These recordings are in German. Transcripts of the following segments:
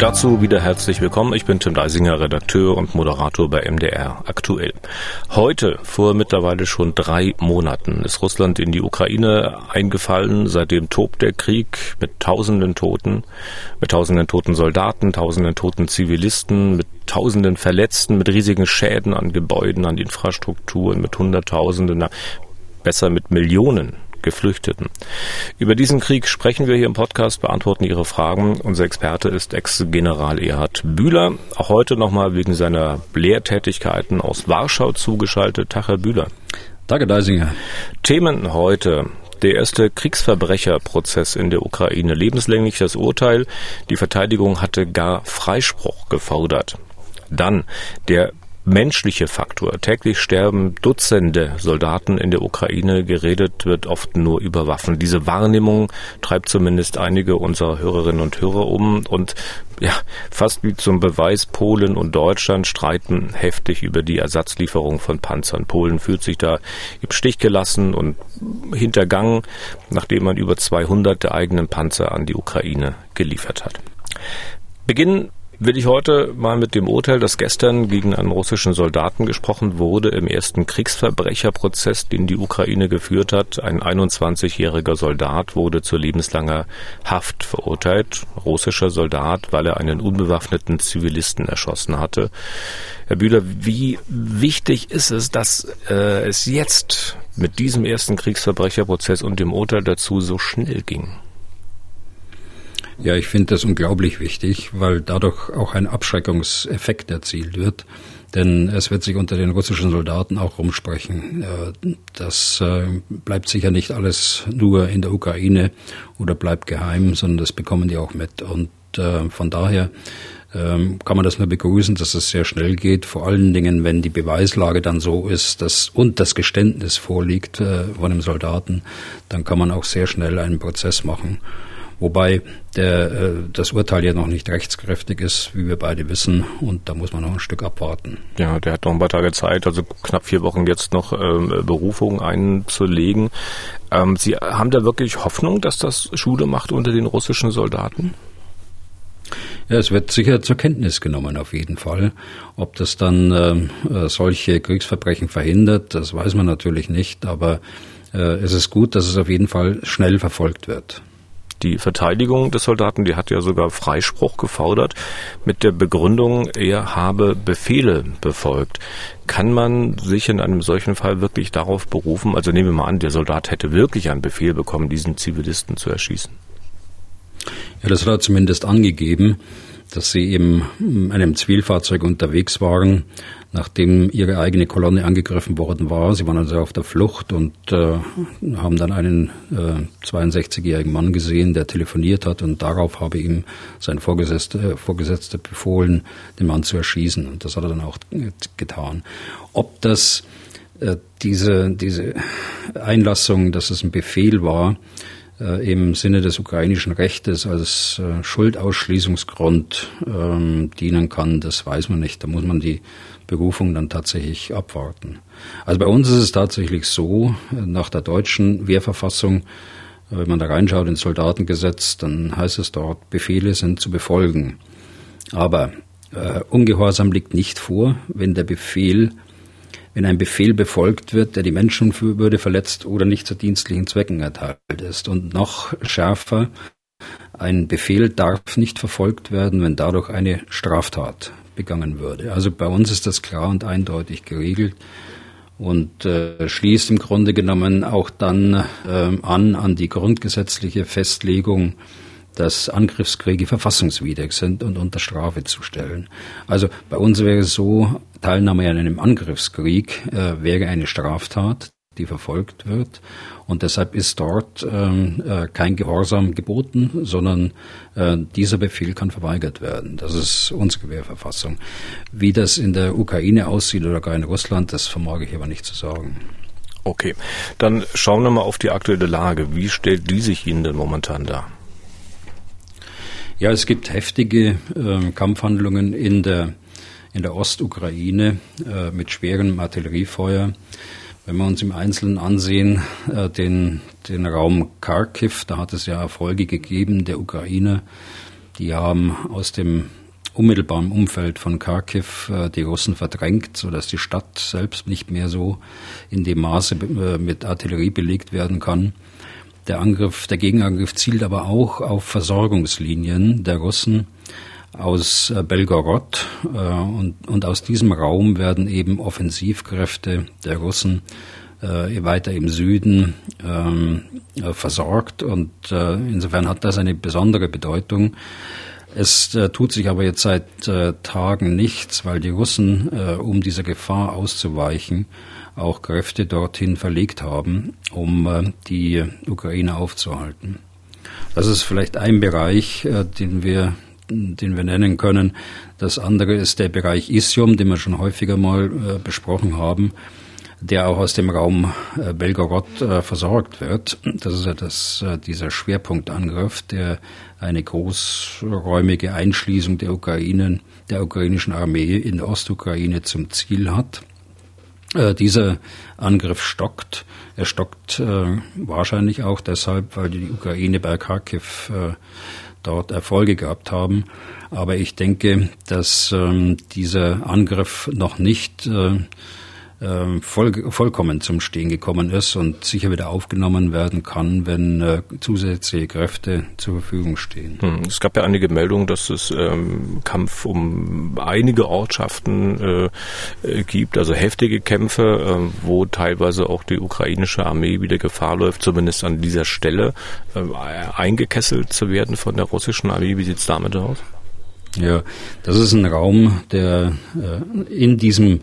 Dazu wieder herzlich willkommen. Ich bin Tim Deisinger, Redakteur und Moderator bei MDR aktuell. Heute, vor mittlerweile schon drei Monaten, ist Russland in die Ukraine eingefallen. Seitdem tobt der Krieg mit tausenden Toten, mit tausenden toten Soldaten, tausenden toten Zivilisten, mit tausenden Verletzten, mit riesigen Schäden an Gebäuden, an Infrastrukturen, mit Hunderttausenden, besser mit Millionen Geflüchteten. Über diesen Krieg sprechen wir hier im Podcast, beantworten Ihre Fragen. Unser Experte ist Ex-General Erhard Bühler, auch heute nochmal wegen seiner Lehrtätigkeiten aus Warschau zugeschaltet. Tag, Herr Bühler. Danke, Deisinger. Themen heute. Der erste Kriegsverbrecherprozess in der Ukraine. Lebenslänglich das Urteil. Die Verteidigung hatte gar Freispruch gefordert. Dann der menschliche Faktor. Täglich sterben Dutzende Soldaten in der Ukraine. Geredet wird oft nur über Waffen. Diese Wahrnehmung treibt zumindest einige unserer Hörerinnen und Hörer um. Und ja, fast wie zum Beweis, Polen und Deutschland streiten heftig über die Ersatzlieferung von Panzern. Polen fühlt sich da im Stich gelassen und hintergangen, nachdem man über 200 der eigenen Panzer an die Ukraine geliefert hat. Beginnen will ich heute mal mit dem Urteil, das gestern gegen einen russischen Soldaten gesprochen wurde, im ersten Kriegsverbrecherprozess, den die Ukraine geführt hat. Ein 21-jähriger Soldat wurde zu lebenslanger Haft verurteilt. Russischer Soldat, weil er einen unbewaffneten Zivilisten erschossen hatte. Herr Bühler, wie wichtig ist es, dass äh, es jetzt mit diesem ersten Kriegsverbrecherprozess und dem Urteil dazu so schnell ging? Ja, ich finde das unglaublich wichtig, weil dadurch auch ein Abschreckungseffekt erzielt wird. Denn es wird sich unter den russischen Soldaten auch rumsprechen. Das äh, bleibt sicher nicht alles nur in der Ukraine oder bleibt geheim, sondern das bekommen die auch mit. Und äh, von daher ähm, kann man das nur begrüßen, dass es sehr schnell geht. Vor allen Dingen, wenn die Beweislage dann so ist, dass und das Geständnis vorliegt äh, von einem Soldaten, dann kann man auch sehr schnell einen Prozess machen. Wobei der, äh, das Urteil ja noch nicht rechtskräftig ist, wie wir beide wissen, und da muss man noch ein Stück abwarten. Ja, der hat noch ein paar Tage Zeit, also knapp vier Wochen jetzt noch ähm, Berufung einzulegen. Ähm, Sie haben da wirklich Hoffnung, dass das Schule macht unter den russischen Soldaten? Ja, es wird sicher zur Kenntnis genommen, auf jeden Fall. Ob das dann ähm, äh, solche Kriegsverbrechen verhindert, das weiß man natürlich nicht, aber äh, es ist gut, dass es auf jeden Fall schnell verfolgt wird. Die Verteidigung des Soldaten, die hat ja sogar Freispruch gefordert mit der Begründung, er habe Befehle befolgt. Kann man sich in einem solchen Fall wirklich darauf berufen, also nehmen wir mal an, der Soldat hätte wirklich einen Befehl bekommen, diesen Zivilisten zu erschießen? Ja, das hat er zumindest angegeben dass sie eben in einem Zivilfahrzeug unterwegs waren, nachdem ihre eigene Kolonne angegriffen worden war. Sie waren also auf der Flucht und äh, haben dann einen äh, 62-jährigen Mann gesehen, der telefoniert hat und darauf habe ihm sein Vorgesetzter, äh, Vorgesetzter befohlen, den Mann zu erschießen. Und das hat er dann auch getan. Ob das äh, diese, diese Einlassung, dass es ein Befehl war, äh, im Sinne des ukrainischen Rechtes als äh, Schuldausschließungsgrund ähm, dienen kann, das weiß man nicht. Da muss man die Berufung dann tatsächlich abwarten. Also bei uns ist es tatsächlich so, äh, nach der deutschen Wehrverfassung, wenn man da reinschaut ins Soldatengesetz, dann heißt es dort, Befehle sind zu befolgen. Aber äh, Ungehorsam liegt nicht vor, wenn der Befehl wenn ein Befehl befolgt wird, der die Menschenwürde verletzt oder nicht zu dienstlichen Zwecken erteilt ist. Und noch schärfer, ein Befehl darf nicht verfolgt werden, wenn dadurch eine Straftat begangen würde. Also bei uns ist das klar und eindeutig geregelt und äh, schließt im Grunde genommen auch dann äh, an an die grundgesetzliche Festlegung dass Angriffskriege verfassungswidrig sind und unter Strafe zu stellen. Also bei uns wäre es so, Teilnahme an einem Angriffskrieg äh, wäre eine Straftat, die verfolgt wird. Und deshalb ist dort ähm, äh, kein Gehorsam geboten, sondern äh, dieser Befehl kann verweigert werden. Das ist unsere Wehrverfassung. Wie das in der Ukraine aussieht oder gar in Russland, das vermag ich aber nicht zu sagen. Okay, dann schauen wir mal auf die aktuelle Lage. Wie stellt die sich Ihnen denn momentan dar? Ja, es gibt heftige äh, Kampfhandlungen in der in der Ostukraine äh, mit schwerem Artilleriefeuer. Wenn wir uns im Einzelnen ansehen, äh, den, den Raum Kharkiv, da hat es ja Erfolge gegeben der Ukraine. Die haben aus dem unmittelbaren Umfeld von Kharkiv äh, die Russen verdrängt, sodass die Stadt selbst nicht mehr so in dem Maße äh, mit Artillerie belegt werden kann. Der Angriff, der Gegenangriff zielt aber auch auf Versorgungslinien der Russen aus äh, Belgorod und, und aus diesem Raum werden eben Offensivkräfte der Russen weiter im Süden ähm, versorgt und insofern hat das eine besondere Bedeutung. Es äh, tut sich aber jetzt seit äh, Tagen nichts, weil die Russen, äh, um dieser Gefahr auszuweichen, auch Kräfte dorthin verlegt haben, um äh, die Ukraine aufzuhalten. Das ist vielleicht ein Bereich, äh, den wir den wir nennen können. Das andere ist der Bereich Isium, den wir schon häufiger mal äh, besprochen haben der auch aus dem Raum Belgorod versorgt wird. Das ist ja das, dieser Schwerpunktangriff, der eine großräumige Einschließung der Ukraine, der ukrainischen Armee in der Ostukraine zum Ziel hat. Äh, dieser Angriff stockt. Er stockt äh, wahrscheinlich auch deshalb, weil die Ukraine bei Kharkiv äh, dort Erfolge gehabt haben. Aber ich denke, dass ähm, dieser Angriff noch nicht äh, ähm, voll, vollkommen zum Stehen gekommen ist und sicher wieder aufgenommen werden kann, wenn äh, zusätzliche Kräfte zur Verfügung stehen. Hm. Es gab ja einige Meldungen, dass es ähm, Kampf um einige Ortschaften äh, äh gibt, also heftige Kämpfe, äh, wo teilweise auch die ukrainische Armee wieder Gefahr läuft, zumindest an dieser Stelle äh, eingekesselt zu werden von der russischen Armee. Wie sieht's damit aus? Ja, das ist ein Raum, der äh, in diesem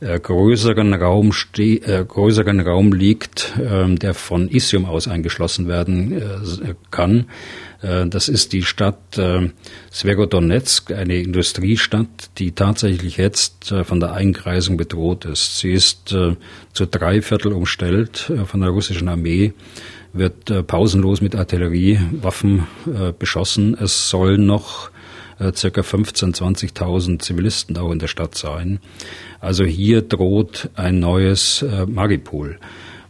äh, größeren Raum ste äh, größeren Raum liegt, äh, der von Isium aus eingeschlossen werden äh, kann. Äh, das ist die Stadt äh, Sverodonetsk, eine Industriestadt, die tatsächlich jetzt von der Einkreisung bedroht ist. Sie ist zu drei Viertel umstellt von der russischen Armee wird pausenlos mit Artilleriewaffen beschossen. Es soll noch äh, circa 15.000, 20.000 Zivilisten auch in der Stadt sein. Also hier droht ein neues äh, Maripol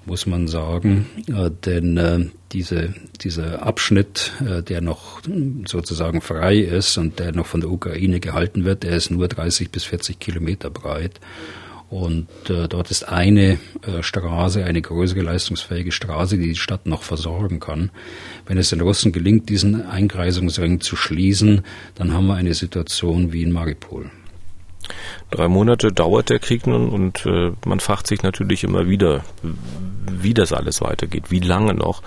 muss man sagen, äh, denn äh, diese, dieser Abschnitt, äh, der noch sozusagen frei ist und der noch von der Ukraine gehalten wird, der ist nur 30 bis 40 Kilometer breit. Und äh, dort ist eine äh, Straße, eine größere leistungsfähige Straße, die die Stadt noch versorgen kann. Wenn es den Russen gelingt, diesen Einkreisungsring zu schließen, dann haben wir eine Situation wie in Maripol. Drei Monate dauert der Krieg nun und äh, man fragt sich natürlich immer wieder, wie das alles weitergeht, wie lange noch.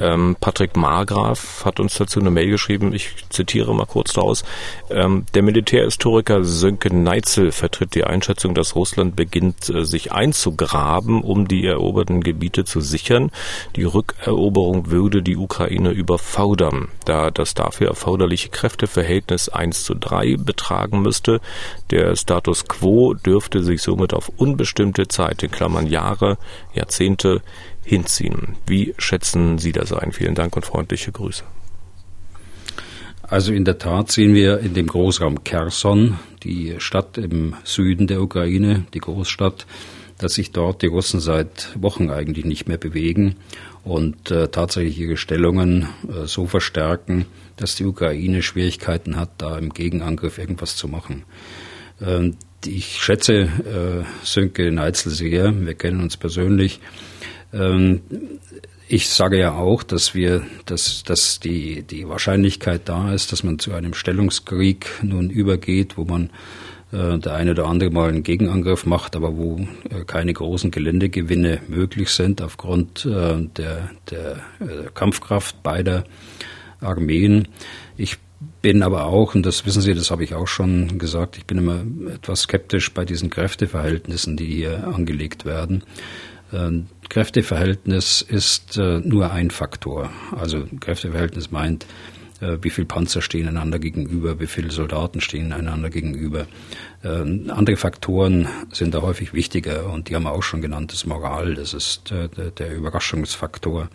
Ähm, Patrick Margraf hat uns dazu eine Mail geschrieben, ich zitiere mal kurz daraus. Ähm, der Militärhistoriker Sönke Neitzel vertritt die Einschätzung, dass Russland beginnt, äh, sich einzugraben, um die eroberten Gebiete zu sichern. Die Rückeroberung würde die Ukraine überfordern, da das dafür erforderliche Kräfteverhältnis 1 zu 3 betragen müsste. Der Status quo dürfte sich somit auf unbestimmte Zeit, in Klammern Jahre, Jahrzehnte, hinziehen. Wie schätzen Sie das ein? Vielen Dank und freundliche Grüße. Also in der Tat sehen wir in dem Großraum Kherson, die Stadt im Süden der Ukraine, die Großstadt, dass sich dort die Russen seit Wochen eigentlich nicht mehr bewegen und äh, tatsächlich ihre Stellungen äh, so verstärken, dass die Ukraine Schwierigkeiten hat, da im Gegenangriff irgendwas zu machen. Ähm, ich schätze äh, Sönke Neitzel sehr. Wir kennen uns persönlich. Ähm, ich sage ja auch, dass wir, dass, dass die, die Wahrscheinlichkeit da ist, dass man zu einem Stellungskrieg nun übergeht, wo man äh, der eine oder andere mal einen Gegenangriff macht, aber wo äh, keine großen Geländegewinne möglich sind aufgrund der, der Kampfkraft beider Armeen. Ich bin aber auch, und das wissen Sie, das habe ich auch schon gesagt, ich bin immer etwas skeptisch bei diesen Kräfteverhältnissen, die hier angelegt werden. Ähm, Kräfteverhältnis ist äh, nur ein Faktor. Also Kräfteverhältnis meint, äh, wie viele Panzer stehen einander gegenüber, wie viele Soldaten stehen einander gegenüber. Äh, andere Faktoren sind da häufig wichtiger und die haben wir auch schon genannt, das Moral, das ist äh, der, Überraschungsfaktor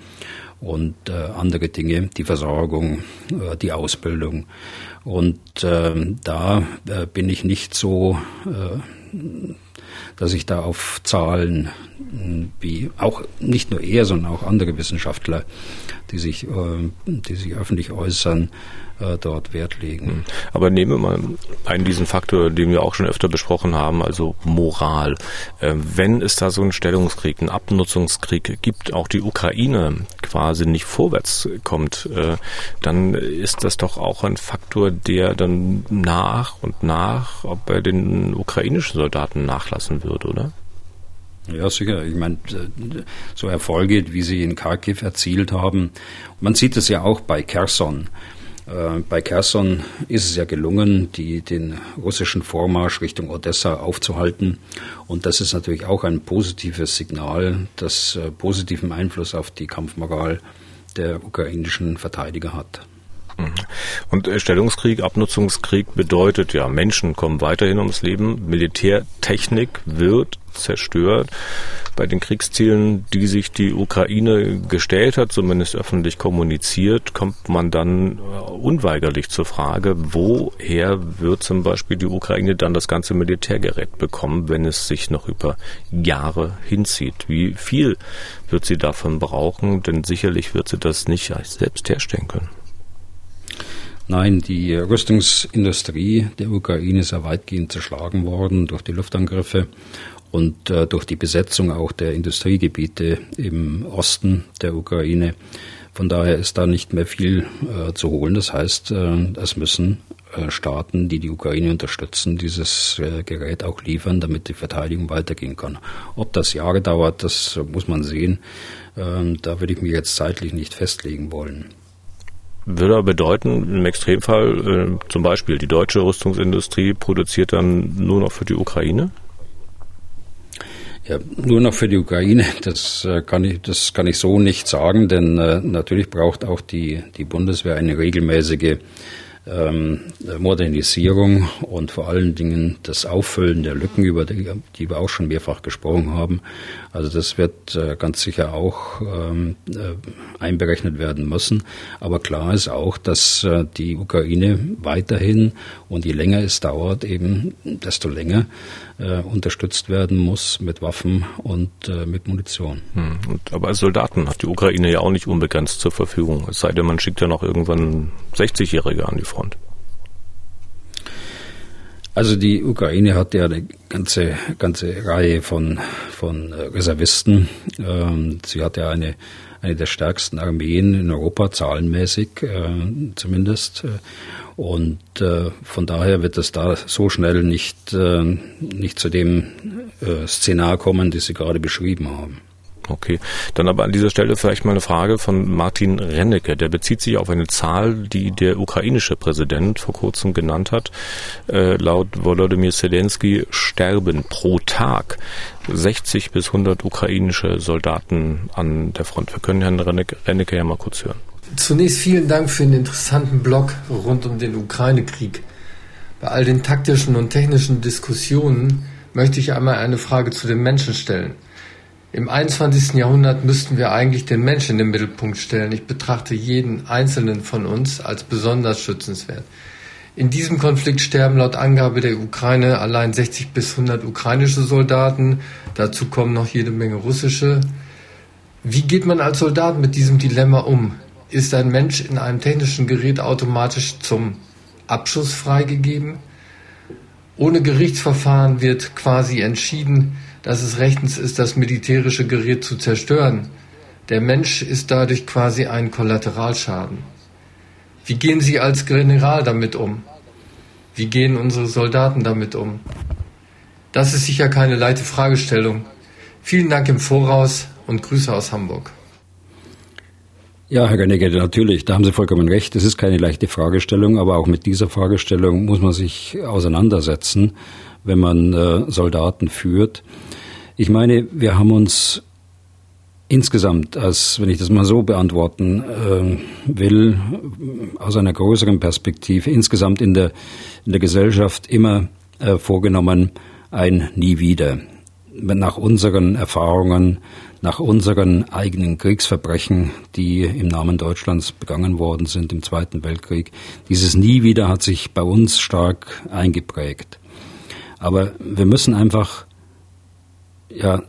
und äh, andere Dinge, die Versorgung, äh, die Ausbildung. Und ähm, da äh, bin ich nicht so dass ich da auf Zahlen wie auch nicht nur er, sondern auch andere Wissenschaftler, die sich, die sich öffentlich äußern, äh, dort Wert legen. Hm. Aber nehmen wir mal einen diesen Faktor, den wir auch schon öfter besprochen haben, also Moral. Äh, wenn es da so einen Stellungskrieg, einen Abnutzungskrieg gibt, auch die Ukraine quasi nicht vorwärts kommt, äh, dann ist das doch auch ein Faktor, der dann nach und nach bei den ukrainischen Soldaten nachlassen wird, oder? Ja, sicher. Ich meine, so Erfolge, wie sie in Kharkiv erzielt haben, man sieht es ja auch bei Kherson. Äh, bei Kherson ist es ja gelungen, die, den russischen Vormarsch Richtung Odessa aufzuhalten. Und das ist natürlich auch ein positives Signal, das äh, positiven Einfluss auf die Kampfmoral der ukrainischen Verteidiger hat. Mhm. Und äh, Stellungskrieg, Abnutzungskrieg bedeutet ja, Menschen kommen weiterhin ums Leben, Militärtechnik wird zerstört. Bei den Kriegszielen, die sich die Ukraine gestellt hat, zumindest öffentlich kommuniziert, kommt man dann äh, unweigerlich zur Frage, woher wird zum Beispiel die Ukraine dann das ganze Militärgerät bekommen, wenn es sich noch über Jahre hinzieht? Wie viel wird sie davon brauchen? Denn sicherlich wird sie das nicht selbst herstellen können. Nein, die Rüstungsindustrie der Ukraine ist ja weitgehend zerschlagen worden durch die Luftangriffe und äh, durch die Besetzung auch der Industriegebiete im Osten der Ukraine. Von daher ist da nicht mehr viel äh, zu holen. Das heißt, äh, es müssen äh, Staaten, die die Ukraine unterstützen, dieses äh, Gerät auch liefern, damit die Verteidigung weitergehen kann. Ob das Jahre dauert, das muss man sehen. Ähm, da würde ich mich jetzt zeitlich nicht festlegen wollen würde bedeuten, im Extremfall äh, zum Beispiel die deutsche Rüstungsindustrie produziert dann nur noch für die Ukraine? Ja, nur noch für die Ukraine, das äh, kann ich, das kann ich so nicht sagen, denn äh, natürlich braucht auch die, die Bundeswehr eine regelmäßige ähm, Modernisierung und vor allen Dingen das Auffüllen der Lücken, über die, die wir auch schon mehrfach gesprochen haben. Also das wird äh, ganz sicher auch ähm, äh, einberechnet werden müssen. Aber klar ist auch, dass äh, die Ukraine weiterhin und je länger es dauert, eben desto länger äh, unterstützt werden muss mit Waffen und äh, mit Munition. Hm. Und, aber als Soldaten hat die Ukraine ja auch nicht unbegrenzt zur Verfügung. Es sei denn, man schickt ja noch irgendwann 60-Jährige an die Front. Also die Ukraine hat ja eine ganze, ganze Reihe von, von Reservisten. Ähm, sie hat ja eine, eine der stärksten Armeen in Europa, zahlenmäßig äh, zumindest. Und äh, von daher wird es da so schnell nicht, äh, nicht zu dem Szenar kommen, das Sie gerade beschrieben haben. Okay, dann aber an dieser Stelle vielleicht mal eine Frage von Martin Rennecke. Der bezieht sich auf eine Zahl, die der ukrainische Präsident vor kurzem genannt hat. Äh, laut Volodymyr Zelensky sterben pro Tag 60 bis 100 ukrainische Soldaten an der Front. Wir können Herrn Rennecke, ja mal kurz hören. Zunächst vielen Dank für den interessanten Blog rund um den Ukraine-Krieg. Bei all den taktischen und technischen Diskussionen möchte ich einmal eine Frage zu den Menschen stellen. Im 21. Jahrhundert müssten wir eigentlich den Menschen in den Mittelpunkt stellen. Ich betrachte jeden einzelnen von uns als besonders schützenswert. In diesem Konflikt sterben laut Angabe der Ukraine allein 60 bis 100 ukrainische Soldaten. Dazu kommen noch jede Menge russische. Wie geht man als Soldat mit diesem Dilemma um? ist ein Mensch in einem technischen Gerät automatisch zum Abschuss freigegeben. Ohne Gerichtsverfahren wird quasi entschieden, dass es rechtens ist, das militärische Gerät zu zerstören. Der Mensch ist dadurch quasi ein Kollateralschaden. Wie gehen Sie als General damit um? Wie gehen unsere Soldaten damit um? Das ist sicher keine leichte Fragestellung. Vielen Dank im Voraus und Grüße aus Hamburg. Ja, Herr Gernecke, natürlich, da haben Sie vollkommen recht. Es ist keine leichte Fragestellung, aber auch mit dieser Fragestellung muss man sich auseinandersetzen, wenn man äh, Soldaten führt. Ich meine, wir haben uns insgesamt, als wenn ich das mal so beantworten äh, will, aus einer größeren Perspektive, insgesamt in der, in der Gesellschaft immer äh, vorgenommen, ein Nie wieder. Nach unseren Erfahrungen, nach unseren eigenen Kriegsverbrechen, die im Namen Deutschlands begangen worden sind im Zweiten Weltkrieg. Dieses Nie wieder hat sich bei uns stark eingeprägt. Aber wir müssen einfach ja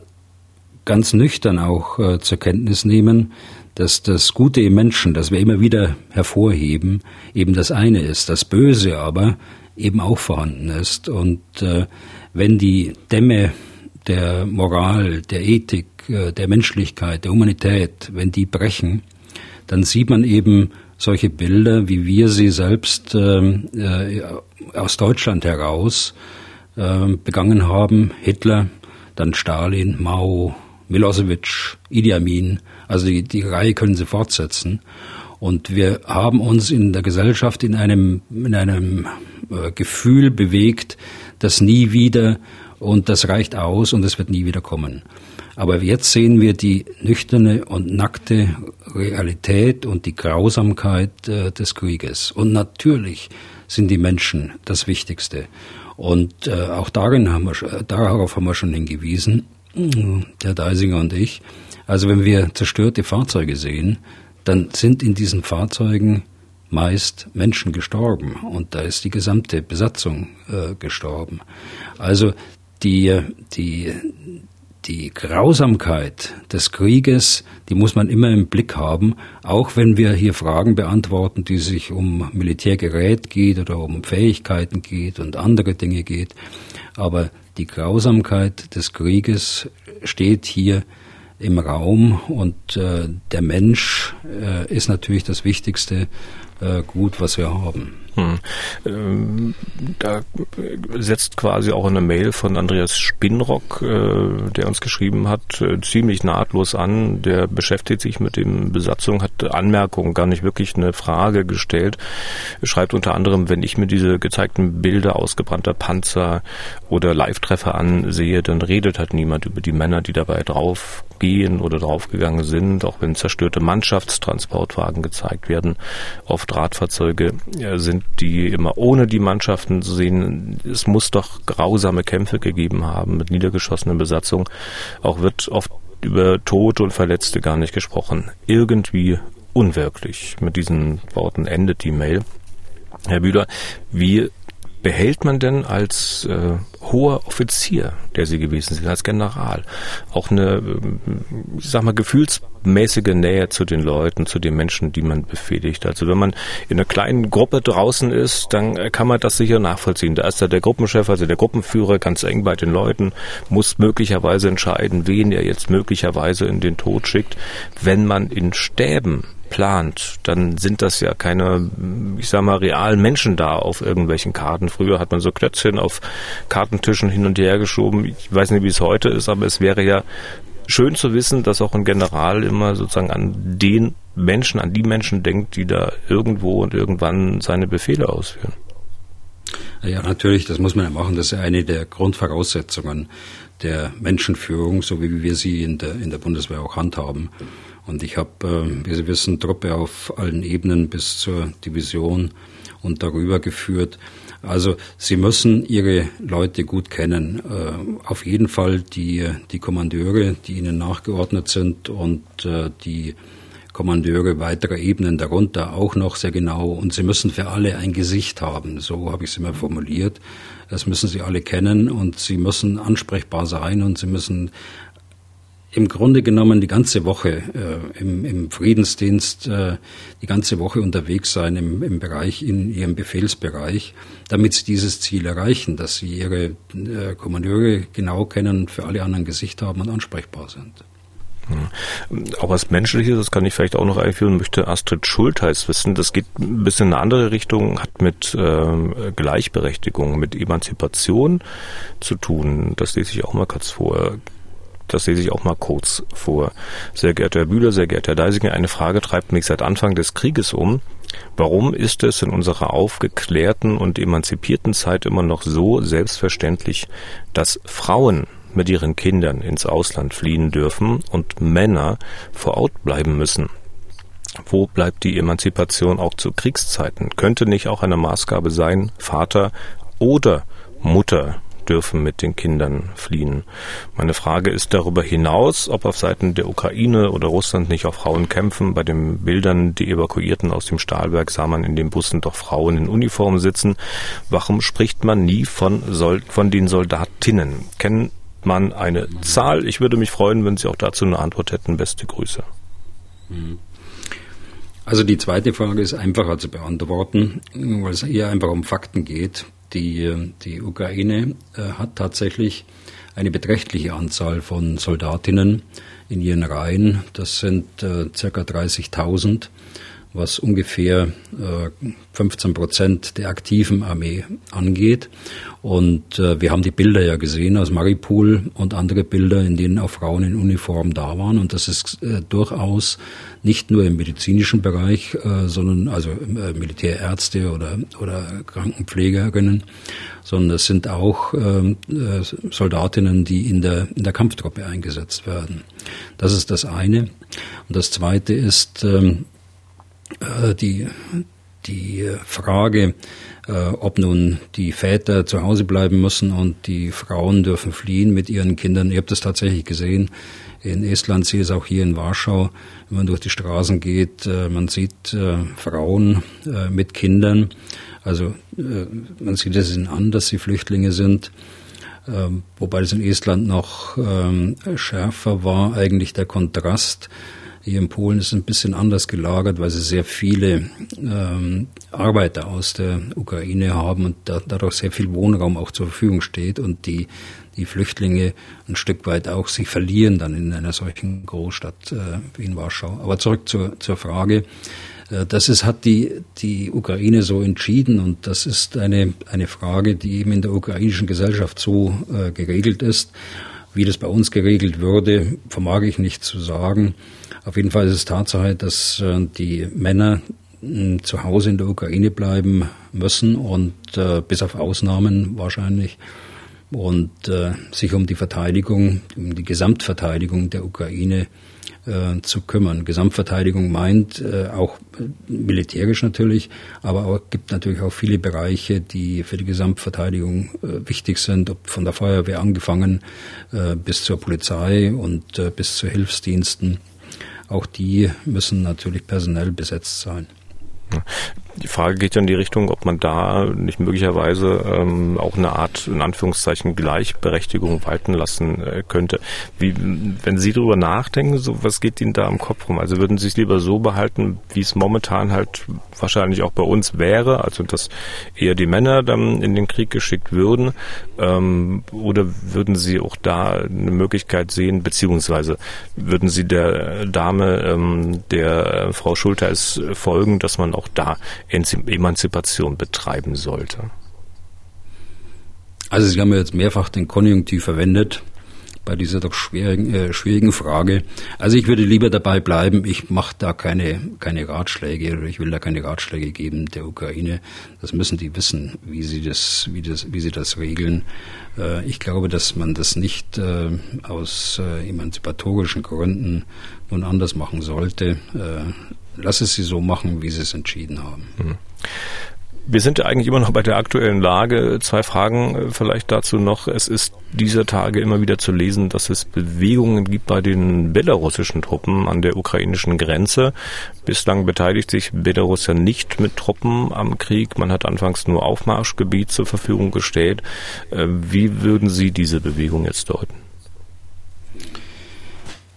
ganz nüchtern auch äh, zur Kenntnis nehmen, dass das Gute im Menschen, das wir immer wieder hervorheben, eben das eine ist. Das Böse aber eben auch vorhanden ist. Und äh, wenn die Dämme der Moral, der Ethik, äh, der Menschlichkeit, der Humanität, wenn die brechen, dann sieht man eben solche Bilder, wie wir sie selbst ähm, äh, aus Deutschland heraus äh, begangen haben. Hitler, dann Stalin, Mao, Milosevic, Idi Amin. Also die, die Reihe können Sie fortsetzen. Und wir haben uns in der Gesellschaft in einem, in einem äh, Gefühl bewegt, das nie wieder und das reicht aus und es wird nie wieder kommen. Aber jetzt sehen wir die nüchterne und nackte Realität und die Grausamkeit äh, des Krieges. Und natürlich sind die Menschen das Wichtigste. Und äh, auch darin haben wir, darauf haben wir schon hingewiesen, der Deisinger und ich. Also wenn wir zerstörte Fahrzeuge sehen, dann sind in diesen Fahrzeugen meist Menschen gestorben und da ist die gesamte Besatzung äh, gestorben. Also die, die, die Grausamkeit des Krieges, die muss man immer im Blick haben, auch wenn wir hier Fragen beantworten, die sich um Militärgerät geht oder um Fähigkeiten geht und andere Dinge geht. Aber die Grausamkeit des Krieges steht hier im Raum und äh, der Mensch äh, ist natürlich das wichtigste äh, Gut, was wir haben. Hm. Ähm, da setzt quasi auch eine Mail von Andreas Spinnrock, äh, der uns geschrieben hat, äh, ziemlich nahtlos an. Der beschäftigt sich mit dem Besatzung, hat Anmerkungen, gar nicht wirklich eine Frage gestellt. Schreibt unter anderem, wenn ich mir diese gezeigten Bilder ausgebrannter Panzer oder Live-Treffer ansehe, dann redet halt niemand über die Männer, die dabei draufgehen oder draufgegangen sind, auch wenn zerstörte Mannschaftstransportwagen gezeigt werden. Oft Radfahrzeuge sind die immer ohne die Mannschaften zu sehen. Es muss doch grausame Kämpfe gegeben haben mit niedergeschossenen Besatzungen. Auch wird oft über Tote und Verletzte gar nicht gesprochen. Irgendwie unwirklich. Mit diesen Worten endet die Mail. Herr Bühler, wie behält man denn als äh, hoher Offizier, der Sie gewesen sind, als General, auch eine, ähm, ich sag mal, gefühlsmäßige Nähe zu den Leuten, zu den Menschen, die man befehligt. Also wenn man in einer kleinen Gruppe draußen ist, dann äh, kann man das sicher nachvollziehen. Da ist da der Gruppenchef, also der Gruppenführer, ganz eng bei den Leuten, muss möglicherweise entscheiden, wen er jetzt möglicherweise in den Tod schickt. Wenn man in Stäben plant, dann sind das ja keine, ich sag mal, realen Menschen da auf irgendwelchen Karten. Früher hat man so Klötzchen auf Kartentischen hin und her geschoben. Ich weiß nicht, wie es heute ist, aber es wäre ja schön zu wissen, dass auch ein General immer sozusagen an den Menschen, an die Menschen denkt, die da irgendwo und irgendwann seine Befehle ausführen. Ja, natürlich, das muss man ja machen. Das ist eine der Grundvoraussetzungen der Menschenführung, so wie wir sie in der, in der Bundeswehr auch handhaben. Und ich habe, äh, wie Sie wissen, Truppe auf allen Ebenen bis zur Division und darüber geführt. Also Sie müssen Ihre Leute gut kennen. Äh, auf jeden Fall die, die Kommandeure, die Ihnen nachgeordnet sind und äh, die Kommandeure weiterer Ebenen darunter auch noch sehr genau. Und Sie müssen für alle ein Gesicht haben. So habe ich es immer formuliert. Das müssen Sie alle kennen und Sie müssen ansprechbar sein und Sie müssen im Grunde genommen die ganze Woche äh, im, im, Friedensdienst äh, die ganze Woche unterwegs sein im, im, Bereich, in ihrem Befehlsbereich, damit sie dieses Ziel erreichen, dass sie ihre äh, Kommandeure genau kennen, für alle anderen Gesicht haben und ansprechbar sind. Aber was Menschliches, das kann ich vielleicht auch noch einführen, möchte Astrid Schultheiß wissen. Das geht ein bisschen in eine andere Richtung, hat mit äh, Gleichberechtigung, mit Emanzipation zu tun. Das lese ich auch mal kurz vor. Das lese ich auch mal kurz vor. Sehr geehrter Herr Bühler, sehr geehrter Herr Deisinger, eine Frage treibt mich seit Anfang des Krieges um. Warum ist es in unserer aufgeklärten und emanzipierten Zeit immer noch so selbstverständlich, dass Frauen mit ihren Kindern ins Ausland fliehen dürfen und Männer vor Ort bleiben müssen? Wo bleibt die Emanzipation auch zu Kriegszeiten? Könnte nicht auch eine Maßgabe sein, Vater oder Mutter dürfen mit den Kindern fliehen. Meine Frage ist darüber hinaus, ob auf Seiten der Ukraine oder Russland nicht auch Frauen kämpfen. Bei den Bildern, die Evakuierten aus dem Stahlwerk, sah man in den Bussen doch Frauen in Uniform sitzen. Warum spricht man nie von, Sol von den Soldatinnen? Kennt man eine Zahl? Ich würde mich freuen, wenn Sie auch dazu eine Antwort hätten. Beste Grüße. Also die zweite Frage ist einfacher zu beantworten, weil es eher einfach um Fakten geht. Die, die Ukraine äh, hat tatsächlich eine beträchtliche Anzahl von Soldatinnen in ihren Reihen. Das sind äh, circa 30.000 was ungefähr äh, 15 Prozent der aktiven Armee angeht. Und äh, wir haben die Bilder ja gesehen aus Maripol und andere Bilder, in denen auch Frauen in Uniform da waren. Und das ist äh, durchaus nicht nur im medizinischen Bereich, äh, sondern also äh, Militärärzte oder, oder Krankenpflegerinnen, sondern es sind auch äh, äh, Soldatinnen, die in der, in der Kampftruppe eingesetzt werden. Das ist das eine. Und das zweite ist, ähm, äh, die, die Frage, ob nun die Väter zu Hause bleiben müssen und die Frauen dürfen fliehen mit ihren Kindern. Ihr habt das tatsächlich gesehen. In Estland sehe es auch hier in Warschau, wenn man durch die Straßen geht, äh, man sieht Frauen mit Kindern. Also man sieht es ihnen an, dass sie Flüchtlinge sind. Ähm, wobei es in Estland noch ähm, schärfer war, eigentlich der Kontrast hier in Polen ist es ein bisschen anders gelagert, weil sie sehr viele ähm, Arbeiter aus der Ukraine haben und da, dadurch sehr viel Wohnraum auch zur Verfügung steht und die, die Flüchtlinge ein Stück weit auch sich verlieren dann in einer solchen Großstadt äh, wie in Warschau. Aber zurück zur, zur Frage. Äh, das ist, hat die, die Ukraine so entschieden und das ist eine, eine Frage, die eben in der ukrainischen Gesellschaft so äh, geregelt ist. Wie das bei uns geregelt würde, vermag ich nicht zu sagen. Auf jeden Fall ist es Tatsache, dass äh, die Männer zu Hause in der Ukraine bleiben müssen und äh, bis auf Ausnahmen wahrscheinlich und äh, sich um die Verteidigung, um die Gesamtverteidigung der Ukraine zu kümmern. Gesamtverteidigung meint äh, auch militärisch natürlich, aber auch, gibt natürlich auch viele Bereiche, die für die Gesamtverteidigung äh, wichtig sind, ob von der Feuerwehr angefangen äh, bis zur Polizei und bis zu Hilfsdiensten. Auch die müssen natürlich personell besetzt sein. Die Frage geht ja in die Richtung, ob man da nicht möglicherweise ähm, auch eine Art, in Anführungszeichen, Gleichberechtigung walten lassen äh, könnte. Wie, wenn Sie darüber nachdenken, so was geht Ihnen da im Kopf rum? Also würden Sie es lieber so behalten, wie es momentan halt wahrscheinlich auch bei uns wäre, also dass eher die Männer dann in den Krieg geschickt würden, ähm, oder würden Sie auch da eine Möglichkeit sehen, beziehungsweise würden Sie der Dame, ähm, der äh, Frau Schulter es folgen, dass man auch da Emanzipation betreiben sollte? Also Sie haben jetzt mehrfach den Konjunktiv verwendet bei dieser doch schwierigen, äh, schwierigen Frage. Also ich würde lieber dabei bleiben, ich mache da keine, keine Ratschläge oder ich will da keine Ratschläge geben der Ukraine. Das müssen die wissen, wie sie das, wie das, wie sie das regeln. Äh, ich glaube, dass man das nicht äh, aus äh, emanzipatorischen Gründen nun anders machen sollte. Lass es sie so machen, wie sie es entschieden haben. Mhm. Wir sind ja eigentlich immer noch bei der aktuellen Lage. Zwei Fragen äh, vielleicht dazu noch. Es ist dieser Tage immer wieder zu lesen, dass es Bewegungen gibt bei den belarussischen Truppen an der ukrainischen Grenze. Bislang beteiligt sich Belarus ja nicht mit Truppen am Krieg. Man hat anfangs nur Aufmarschgebiet zur Verfügung gestellt. Äh, wie würden Sie diese Bewegung jetzt deuten?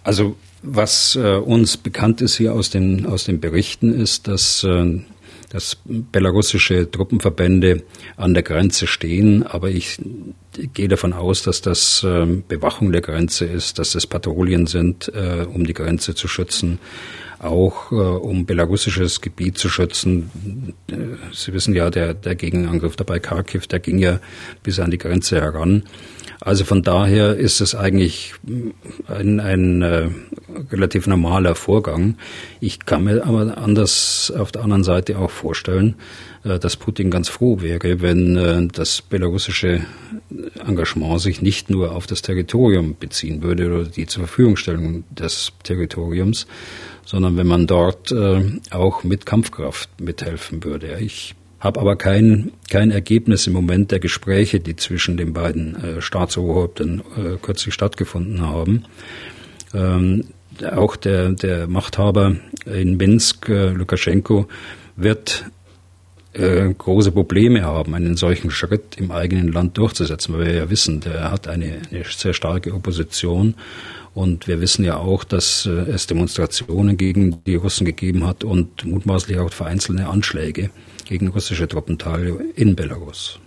Also was äh, uns bekannt ist hier aus den, aus den Berichten ist, dass, äh, dass belarussische Truppenverbände an der Grenze stehen, aber ich gehe davon aus, dass das äh, Bewachung der Grenze ist, dass das Patrouillen sind, äh, um die Grenze zu schützen, auch äh, um belarussisches Gebiet zu schützen. Äh, Sie wissen ja, der, der Gegenangriff dabei Kharkiv, der ging ja bis an die Grenze heran. Also von daher ist es eigentlich ein, ein äh, relativ normaler Vorgang. Ich kann mir aber anders auf der anderen Seite auch vorstellen, äh, dass Putin ganz froh wäre, wenn äh, das belarussische Engagement sich nicht nur auf das Territorium beziehen würde oder die zur Verfügungstellung des Territoriums, sondern wenn man dort äh, auch mit Kampfkraft mithelfen würde. Ich habe aber kein, kein Ergebnis im Moment der Gespräche, die zwischen den beiden äh, Staatsoberhäuptern äh, kürzlich stattgefunden haben. Ähm, auch der, der Machthaber in Minsk, äh, Lukaschenko, wird äh, große Probleme haben, einen solchen Schritt im eigenen Land durchzusetzen, weil wir ja wissen, der hat eine, eine sehr starke Opposition und wir wissen ja auch, dass äh, es Demonstrationen gegen die Russen gegeben hat und mutmaßlich auch vereinzelte Anschläge gegen russische Truppenteile in Belarus.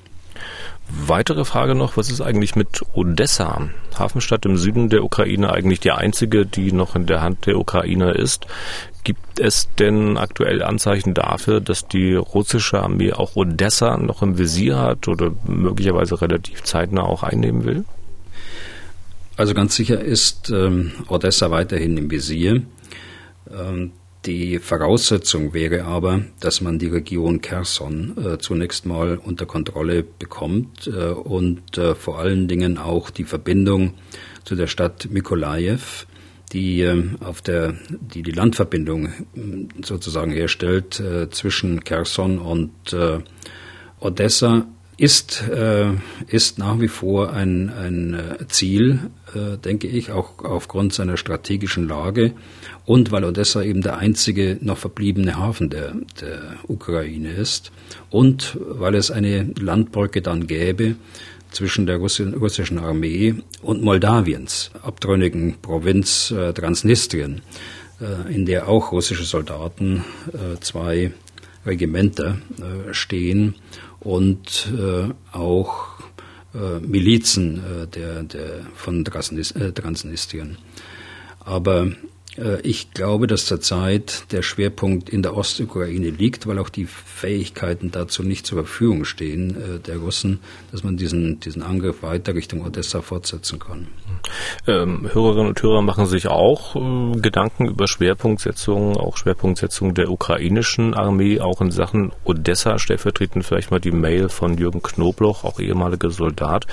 Weitere Frage noch, was ist eigentlich mit Odessa? Hafenstadt im Süden der Ukraine, eigentlich die einzige, die noch in der Hand der Ukraine ist. Gibt es denn aktuell Anzeichen dafür, dass die russische Armee auch Odessa noch im Visier hat oder möglicherweise relativ zeitnah auch einnehmen will? Also ganz sicher ist ähm, Odessa weiterhin im Visier. Ähm, die Voraussetzung wäre aber, dass man die Region Kherson äh, zunächst mal unter Kontrolle bekommt äh, und äh, vor allen Dingen auch die Verbindung zu der Stadt Mykolajew, die äh, auf der die die Landverbindung äh, sozusagen herstellt äh, zwischen Kherson und Odessa ist, äh, ist nach wie vor ein, ein äh, Ziel, äh, denke ich, auch aufgrund seiner strategischen Lage und weil Odessa eben der einzige noch verbliebene Hafen der, der Ukraine ist und weil es eine Landbrücke dann gäbe zwischen der russischen Armee und Moldawiens, abtrünnigen Provinz Transnistrien, in der auch russische Soldaten zwei Regimenter stehen und äh, auch äh, Milizen äh, der, der, von Transnistrien. Aber äh, ich glaube, dass zurzeit der Schwerpunkt in der Ostukraine liegt, weil auch die Fähigkeiten dazu nicht zur Verfügung stehen äh, der Russen, dass man diesen, diesen Angriff weiter Richtung Odessa fortsetzen kann. Ähm, Hörerinnen und Hörer machen sich auch äh, Gedanken über Schwerpunktsetzungen, auch Schwerpunktsetzungen der ukrainischen Armee, auch in Sachen Odessa. Stellvertretend vielleicht mal die Mail von Jürgen Knobloch, auch ehemaliger Soldat.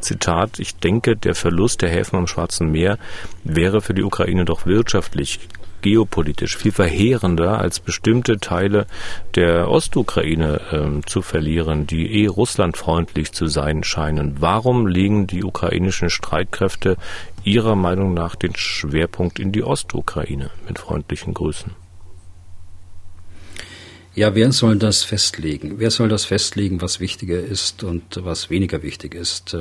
Zitat, ich denke, der Verlust der Häfen am Schwarzen Meer wäre für die Ukraine doch wirtschaftlich wirtschaftlich, geopolitisch viel verheerender als bestimmte Teile der Ostukraine äh, zu verlieren, die eh russlandfreundlich zu sein scheinen. Warum legen die ukrainischen Streitkräfte Ihrer Meinung nach den Schwerpunkt in die Ostukraine? Mit freundlichen Grüßen. Ja, wer soll das festlegen? Wer soll das festlegen, was wichtiger ist und was weniger wichtig ist?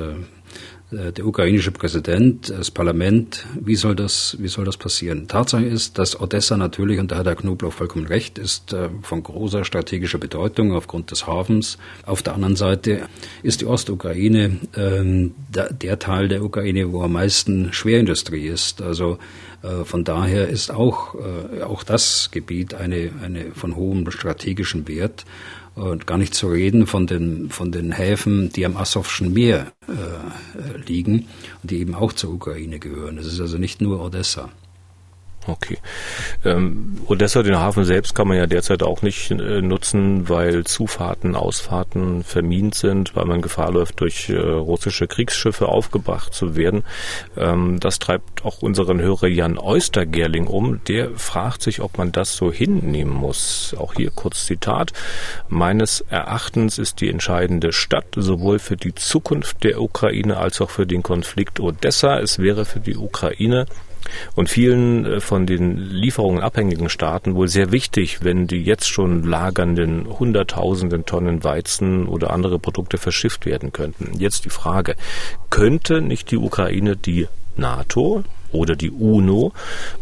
Äh, äh, der ukrainische Präsident, das Parlament, wie soll das, wie soll das passieren? Tatsache ist, dass Odessa natürlich, und da hat Herr Knobloch vollkommen recht, ist äh, von großer strategischer Bedeutung aufgrund des Hafens. Auf der anderen Seite ist die Ostukraine ähm, der Teil der Ukraine, wo am meisten Schwerindustrie ist. Also äh, von daher ist auch, auch das Gebiet eine, eine von hohem strategischen Wert. Und gar nicht zu reden von den, von den Häfen, die am Asowschen Meer äh, liegen und die eben auch zur Ukraine gehören. Das ist also nicht nur Odessa. Okay. Ähm, Odessa, den Hafen selbst, kann man ja derzeit auch nicht äh, nutzen, weil Zufahrten, Ausfahrten vermint sind, weil man Gefahr läuft, durch äh, russische Kriegsschiffe aufgebracht zu werden. Ähm, das treibt auch unseren Hörer Jan Oystergerling um. Der fragt sich, ob man das so hinnehmen muss. Auch hier kurz Zitat. Meines Erachtens ist die entscheidende Stadt sowohl für die Zukunft der Ukraine als auch für den Konflikt Odessa. Es wäre für die Ukraine und vielen äh, von den Lieferungen abhängigen Staaten wohl sehr wichtig, wenn die jetzt schon lagernden Hunderttausenden Tonnen Weizen oder andere Produkte verschifft werden könnten. Jetzt die Frage, könnte nicht die Ukraine die NATO, oder die UNO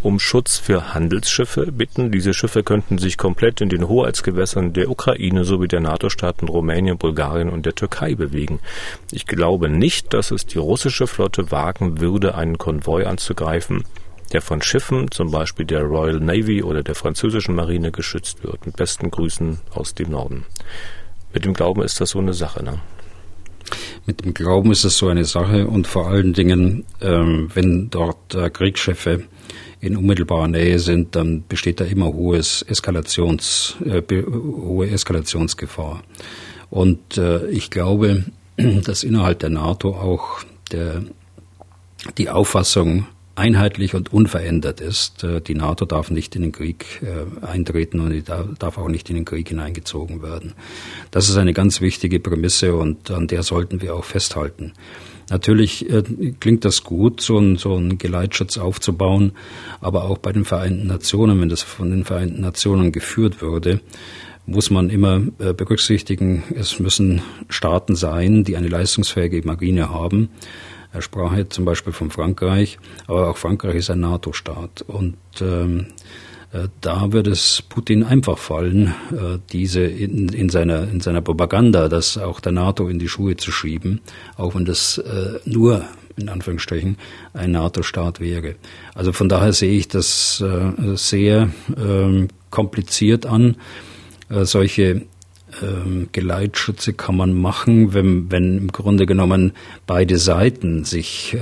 um Schutz für Handelsschiffe bitten. Diese Schiffe könnten sich komplett in den Hoheitsgewässern der Ukraine sowie der NATO-Staaten Rumänien, Bulgarien und der Türkei bewegen. Ich glaube nicht, dass es die russische Flotte wagen würde, einen Konvoi anzugreifen, der von Schiffen, zum Beispiel der Royal Navy oder der französischen Marine, geschützt wird. Mit besten Grüßen aus dem Norden. Mit dem Glauben ist das so eine Sache, ne? Mit dem Glauben ist es so eine Sache und vor allen Dingen, ähm, wenn dort äh, Kriegsschiffe in unmittelbarer Nähe sind, dann besteht da immer hohes Eskalations, äh, hohe Eskalationsgefahr. Und äh, ich glaube, dass innerhalb der NATO auch der, die Auffassung einheitlich und unverändert ist. Äh, die NATO darf nicht in den Krieg äh, eintreten und darf auch nicht in den Krieg hineingezogen werden. Das ist eine ganz wichtige Prämisse und an der sollten wir auch festhalten. Natürlich äh, klingt das gut, so einen so einen Geleitschutz aufzubauen, aber auch bei den Vereinten Nationen, wenn das von den Vereinten Nationen geführt würde, muss man immer berücksichtigen, es müssen Staaten sein, die eine leistungsfähige Marine haben. Er sprach jetzt zum Beispiel von Frankreich, aber auch Frankreich ist ein NATO-Staat. Und ähm, äh, da wird es Putin einfach fallen, äh, diese in, in, seiner, in seiner Propaganda, das auch der NATO in die Schuhe zu schieben, auch wenn das äh, nur in Anführungsstrichen ein NATO-Staat wäre. Also von daher sehe ich das sehr äh, kompliziert an. Solche ähm, Geleitschütze kann man machen, wenn, wenn im Grunde genommen beide Seiten sich äh,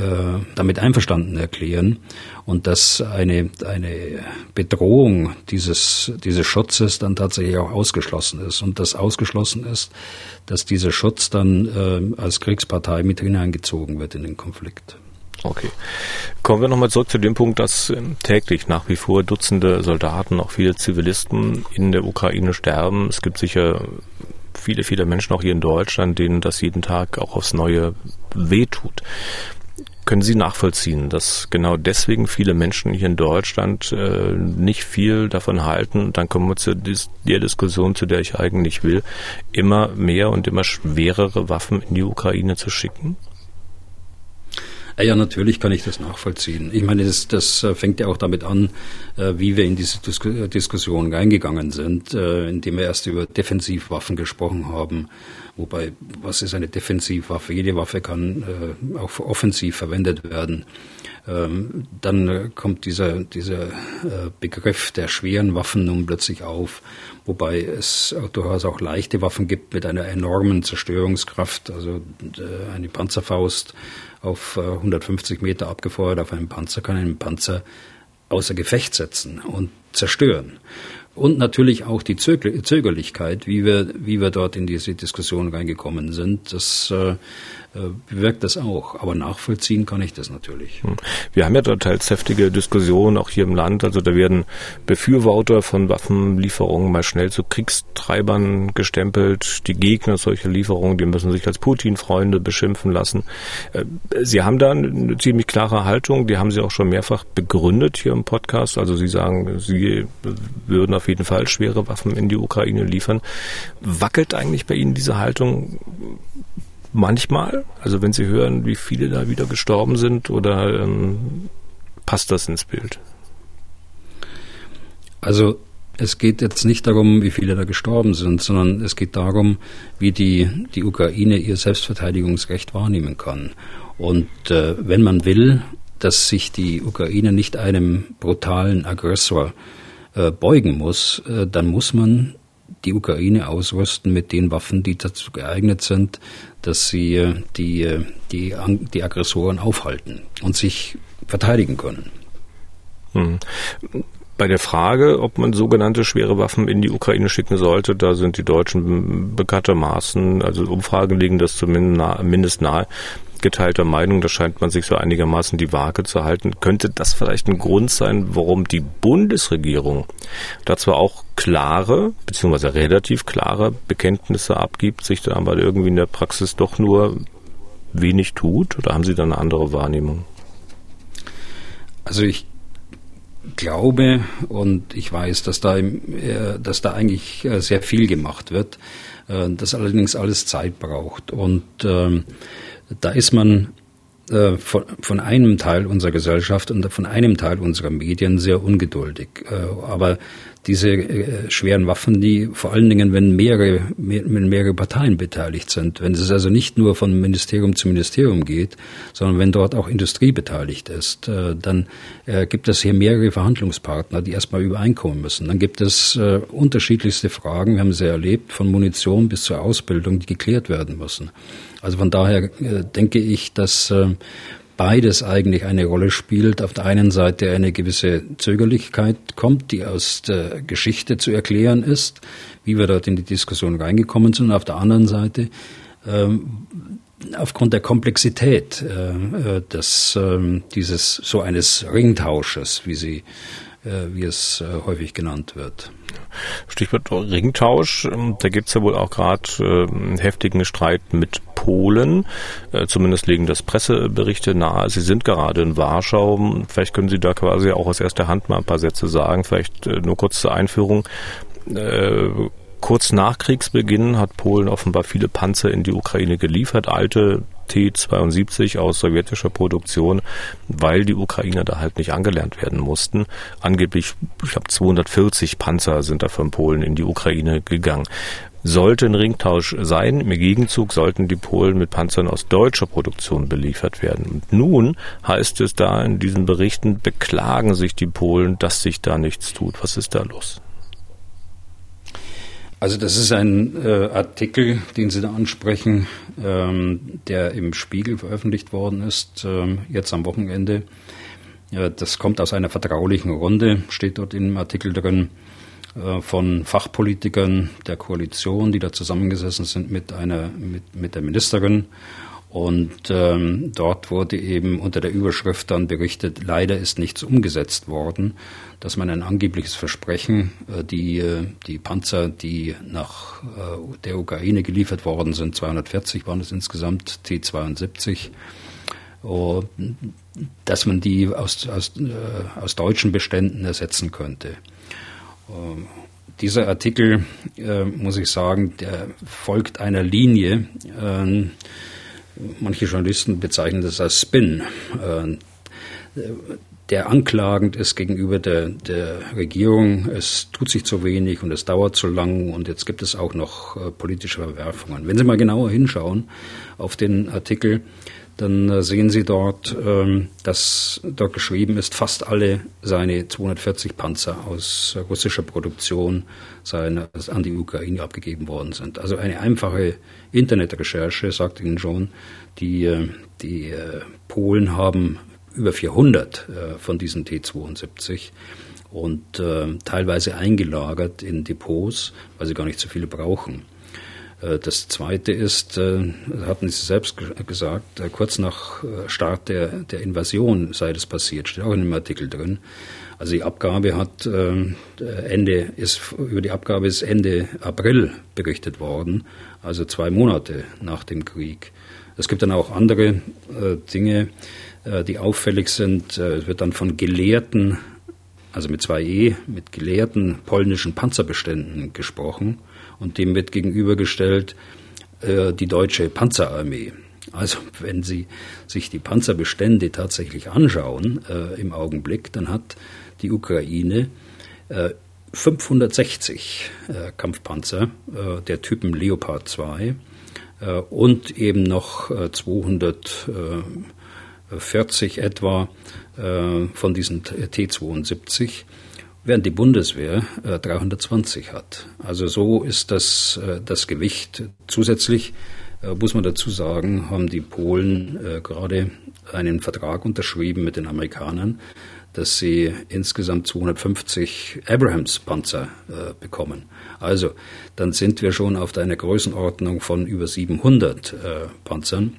damit einverstanden erklären und dass eine, eine Bedrohung dieses, dieses Schutzes dann tatsächlich auch ausgeschlossen ist und dass ausgeschlossen ist, dass dieser Schutz dann äh, als Kriegspartei mit hineingezogen wird in den Konflikt. Okay. Kommen wir nochmal zurück zu dem Punkt, dass ähm, täglich nach wie vor Dutzende Soldaten, auch viele Zivilisten in der Ukraine sterben. Es gibt sicher viele, viele Menschen auch hier in Deutschland, denen das jeden Tag auch aufs Neue wehtut. Können Sie nachvollziehen, dass genau deswegen viele Menschen hier in Deutschland äh, nicht viel davon halten? Dann kommen wir zu der Diskussion, zu der ich eigentlich will, immer mehr und immer schwerere Waffen in die Ukraine zu schicken? Ja, natürlich kann ich das nachvollziehen. Ich meine, das, das äh, fängt ja auch damit an, äh, wie wir in diese Dis Diskussion reingegangen sind, äh, indem wir erst über Defensivwaffen gesprochen haben. Wobei, was ist eine Defensivwaffe? Jede Waffe kann auch offensiv verwendet werden. Ähm, dann kommt dieser, dieser Begriff der schweren Waffen nun plötzlich auf, wobei es durchaus auch leichte Waffen gibt mit einer enormen Zerstörungskraft, also eine Panzerfaust auf 150 äh, Meter abgefeuert auf einem Panzer, kann einen Panzer außer Gefecht setzen und zerstören. Und natürlich auch die Zögerlichkeit, wie wir, wie wir dort in diese Diskussion reingekommen sind. Das äh, äh, bewirkt das auch. Aber nachvollziehen kann ich das natürlich. Hm. Wir haben ja dort teils heftige Diskussionen, auch hier im Land. Also da werden Befürworter von Waffenlieferungen mal schnell zu Kriegstreibern gestempelt. Die Gegner solcher Lieferungen, die müssen sich als Putin-Freunde beschimpfen lassen. Äh, Sie haben da eine ziemlich klare Haltung, die haben Sie auch schon mehrfach begründet hier im Podcast. Also Sie sagen, Sie würden auf jeden Fall schwere Waffen in die Ukraine liefern. Wackelt eigentlich bei Ihnen diese Haltung manchmal? Also wenn Sie hören, wie viele da wieder gestorben sind oder ähm, passt das ins Bild? Also es geht jetzt nicht darum, wie viele da gestorben sind, sondern es geht darum, wie die, die Ukraine ihr Selbstverteidigungsrecht wahrnehmen kann. Und äh, wenn man will, dass sich die Ukraine nicht einem brutalen Aggressor äh, beugen muss, äh, dann muss man die Ukraine ausrüsten mit den Waffen, die dazu geeignet sind, dass sie äh, die, äh, die, die Aggressoren aufhalten und sich verteidigen können. Bei der Frage, ob man sogenannte schwere Waffen in die Ukraine schicken sollte, da sind die Deutschen bekanntermaßen, also Umfragen legen das zumindest nahe, geteilter Meinung, da scheint man sich so einigermaßen die Waage zu halten. Könnte das vielleicht ein Grund sein, warum die Bundesregierung da zwar auch klare, beziehungsweise relativ klare Bekenntnisse abgibt, sich da aber irgendwie in der Praxis doch nur wenig tut? Oder haben Sie da eine andere Wahrnehmung? Also ich glaube und ich weiß, dass da, äh, dass da eigentlich äh, sehr viel gemacht wird, äh, das allerdings alles Zeit braucht. Und ähm, da ist man von, von einem Teil unserer Gesellschaft und von einem Teil unserer Medien sehr ungeduldig. Aber diese äh, schweren Waffen, die vor allen Dingen, wenn mehrere, mehr, wenn mehrere Parteien beteiligt sind, wenn es also nicht nur von Ministerium zu Ministerium geht, sondern wenn dort auch Industrie beteiligt ist, äh, dann äh, gibt es hier mehrere Verhandlungspartner, die erstmal übereinkommen müssen. Dann gibt es äh, unterschiedlichste Fragen, wir haben sie erlebt, von Munition bis zur Ausbildung, die geklärt werden müssen. Also von daher äh, denke ich, dass äh, beides eigentlich eine Rolle spielt. Auf der einen Seite eine gewisse Zögerlichkeit kommt, die aus der Geschichte zu erklären ist, wie wir dort in die Diskussion reingekommen sind. Auf der anderen Seite ähm, aufgrund der Komplexität äh, des, äh, dieses so eines Ringtausches, wie sie äh, wie es äh, häufig genannt wird. Stichwort Ringtausch, ähm, da gibt es ja wohl auch gerade äh, einen heftigen Streit mit Polen. Äh, zumindest legen das Presseberichte nahe. Sie sind gerade in Warschau. Vielleicht können Sie da quasi auch aus erster Hand mal ein paar Sätze sagen. Vielleicht äh, nur kurz zur Einführung. Äh, Kurz nach Kriegsbeginn hat Polen offenbar viele Panzer in die Ukraine geliefert, alte T-72 aus sowjetischer Produktion, weil die Ukrainer da halt nicht angelernt werden mussten. Angeblich, ich glaube, 240 Panzer sind da von Polen in die Ukraine gegangen. Sollte ein Ringtausch sein, im Gegenzug sollten die Polen mit Panzern aus deutscher Produktion beliefert werden. Und nun heißt es da in diesen Berichten, beklagen sich die Polen, dass sich da nichts tut. Was ist da los? Also das ist ein äh, Artikel, den Sie da ansprechen, ähm, der im Spiegel veröffentlicht worden ist, ähm, jetzt am Wochenende. Ja, das kommt aus einer vertraulichen Runde, steht dort im Artikel drin, äh, von Fachpolitikern der Koalition, die da zusammengesessen sind mit einer mit, mit der Ministerin und ähm, dort wurde eben unter der Überschrift dann berichtet, leider ist nichts umgesetzt worden, dass man ein angebliches Versprechen, äh, die, äh, die Panzer, die nach äh, der Ukraine geliefert worden sind, 240 waren es insgesamt, T-72, oh, dass man die aus, aus, äh, aus deutschen Beständen ersetzen könnte. Ähm, dieser Artikel, äh, muss ich sagen, der folgt einer Linie, äh, manche Journalisten bezeichnen das als Spin, äh, der anklagend ist gegenüber der, der Regierung. Es tut sich zu wenig und es dauert zu lang und jetzt gibt es auch noch äh, politische Verwerfungen. Wenn Sie mal genauer hinschauen auf den Artikel, dann äh, sehen Sie dort, ähm, dass dort geschrieben ist, fast alle seine 240 Panzer aus russischer Produktion seien an die Ukraine abgegeben worden sind. Also eine einfache Internetrecherche sagt Ihnen schon, die, äh, die äh, Polen haben über 400 von diesen T-72 und teilweise eingelagert in Depots, weil sie gar nicht so viele brauchen. Äh, das Zweite ist, äh, hatten Sie selbst gesagt, äh, kurz nach Start der, der Invasion sei das passiert, steht auch in dem Artikel drin. Also die Abgabe hat Ende ist über die Abgabe ist Ende April berichtet worden, also zwei Monate nach dem Krieg. Es gibt dann auch andere Dinge, die auffällig sind. Es wird dann von Gelehrten, also mit zwei E, mit gelehrten polnischen Panzerbeständen gesprochen und dem wird gegenübergestellt äh, die deutsche Panzerarmee. Also wenn Sie sich die Panzerbestände tatsächlich anschauen äh, im Augenblick, dann hat die Ukraine äh, 560 äh, Kampfpanzer äh, der Typen Leopard 2 äh, und eben noch 240 etwa von diesen T-72 während die Bundeswehr äh, 320 hat. Also so ist das, äh, das Gewicht. Zusätzlich äh, muss man dazu sagen, haben die Polen äh, gerade einen Vertrag unterschrieben mit den Amerikanern, dass sie insgesamt 250 Abrams-Panzer äh, bekommen. Also dann sind wir schon auf einer Größenordnung von über 700 äh, Panzern,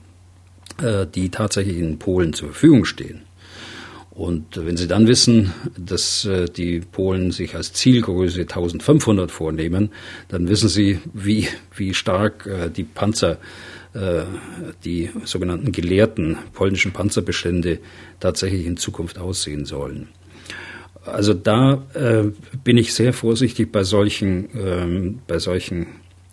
die tatsächlich in Polen zur Verfügung stehen. Und wenn Sie dann wissen, dass äh, die Polen sich als Zielgröße 1500 vornehmen, dann wissen Sie, wie, wie stark äh, die Panzer, äh, die sogenannten gelehrten polnischen Panzerbestände tatsächlich in Zukunft aussehen sollen. Also da bin ich sehr vorsichtig bei solchen, ähm, bei solchen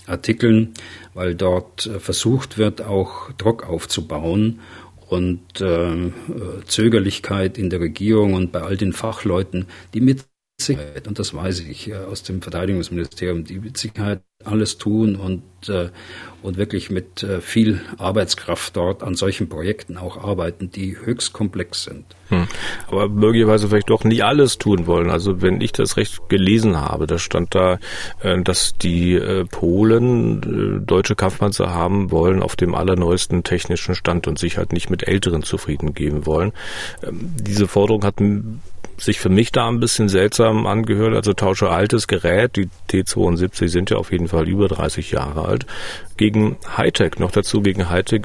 Artikeln, weil dort versucht wird, auch Druck aufzubauen und äh, Zögerlichkeit in der Regierung und bei all den Fachleuten, die mit Sicherheit, und das weiß ich äh, aus dem Verteidigungsministerium, die Sicherheit alles tun und, äh, und wirklich mit äh, viel Arbeitskraft dort an solchen Projekten auch arbeiten, die höchst komplex sind. Hm. Aber möglicherweise vielleicht doch nicht alles tun wollen. Also wenn ich das recht gelesen habe, da stand da, dass die Polen deutsche Kampfpanzer haben wollen auf dem allerneuesten technischen Stand und sich halt nicht mit älteren zufrieden geben wollen. Ähm, diese Forderung hat sich für mich da ein bisschen seltsam angehört. Also tausche altes Gerät, die T72 sind ja auf jeden Fall über 30 Jahre alt, gegen Hightech, noch dazu gegen Hightech,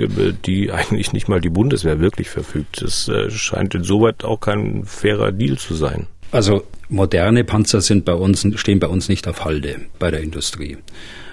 die eigentlich nicht mal die Bundeswehr wirklich verfügt. Das äh, scheint insoweit auch kein fairer Deal zu sein. Also moderne Panzer sind bei uns, stehen bei uns nicht auf Halde bei der Industrie.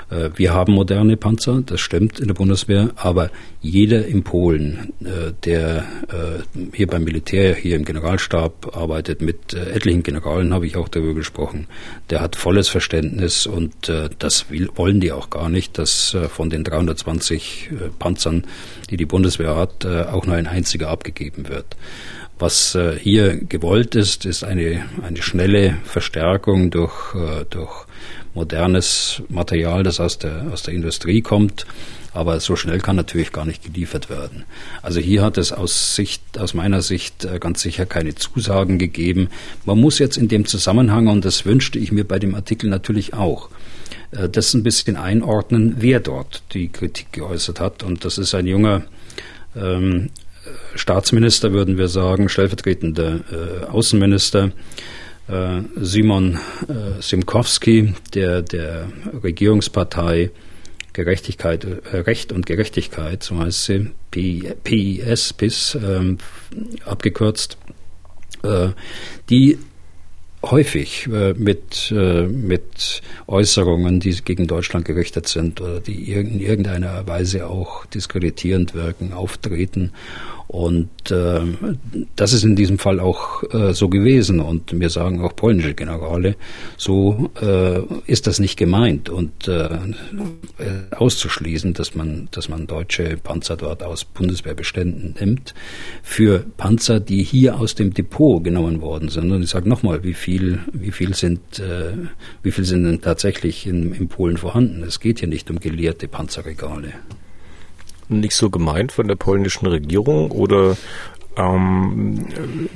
Äh, wir haben moderne Panzer, das stimmt in der Bundeswehr, aber jeder in Polen, äh, der äh, hier beim Militär, hier im Generalstab arbeitet, mit etlichen Generalen habe ich auch darüber gesprochen, der hat volles Verständnis und das wollen die auch gar nicht, dass von den 320 Panzern, die die Bundeswehr hat, auch nur ein einziger abgegeben wird. Was hier gewollt ist, ist eine, eine schnelle Verstärkung durch, durch modernes Material, das aus der, aus der Industrie kommt. Aber so schnell kann natürlich gar nicht geliefert werden. Also hier hat es aus Sicht, aus meiner Sicht äh, ganz sicher keine Zusagen gegeben. Man muss jetzt in dem Zusammenhang, und das wünschte ich mir bei dem Artikel natürlich auch, äh, das ein bisschen einordnen, wer dort die Kritik geäußert hat. Und das ist ein junger ähm, Staatsminister, würden wir sagen, stellvertretender äh, Außenminister, Simon äh, Simkowski, der der Regierungspartei Gerechtigkeit, äh, Recht und Gerechtigkeit, so heißt sie, PIS, PIS ähm, abgekürzt, die häufig äh, mit, äh, mit Äußerungen, die gegen Deutschland gerichtet sind oder die in irgendeiner Weise auch diskreditierend wirken, auftreten und äh, das ist in diesem Fall auch äh, so gewesen. Und mir sagen auch polnische Generale, so äh, ist das nicht gemeint. Und äh, auszuschließen, dass man, dass man deutsche Panzer dort aus Bundeswehrbeständen nimmt, für Panzer, die hier aus dem Depot genommen worden sind. Und ich sage nochmal, wie viel, wie viel sind, äh, wie viel sind denn tatsächlich in, in Polen vorhanden? Es geht hier nicht um geleerte Panzerregale nicht so gemeint von der polnischen Regierung oder ähm,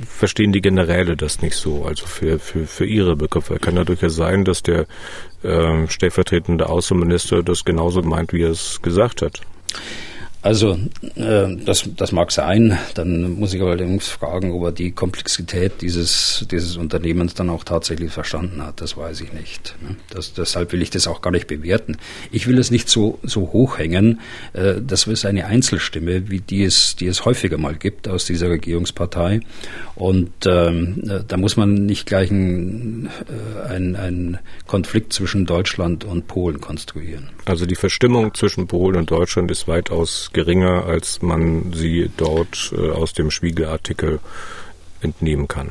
verstehen die Generäle das nicht so, also für, für, für ihre Begriffe. Kann ja sein, dass der äh, stellvertretende Außenminister das genauso meint, wie er es gesagt hat. Also äh, das, das mag sein. Dann muss ich allerdings fragen, ob er die Komplexität dieses, dieses Unternehmens dann auch tatsächlich verstanden hat. Das weiß ich nicht. Ne? Das, deshalb will ich das auch gar nicht bewerten. Ich will es nicht so, so hochhängen. Äh, das ist eine Einzelstimme, wie die es, die es häufiger mal gibt aus dieser Regierungspartei. Und ähm, äh, da muss man nicht gleich einen äh, ein Konflikt zwischen Deutschland und Polen konstruieren. Also die Verstimmung zwischen Polen und Deutschland ist weitaus geringer, als man sie dort äh, aus dem Spiegelartikel entnehmen kann.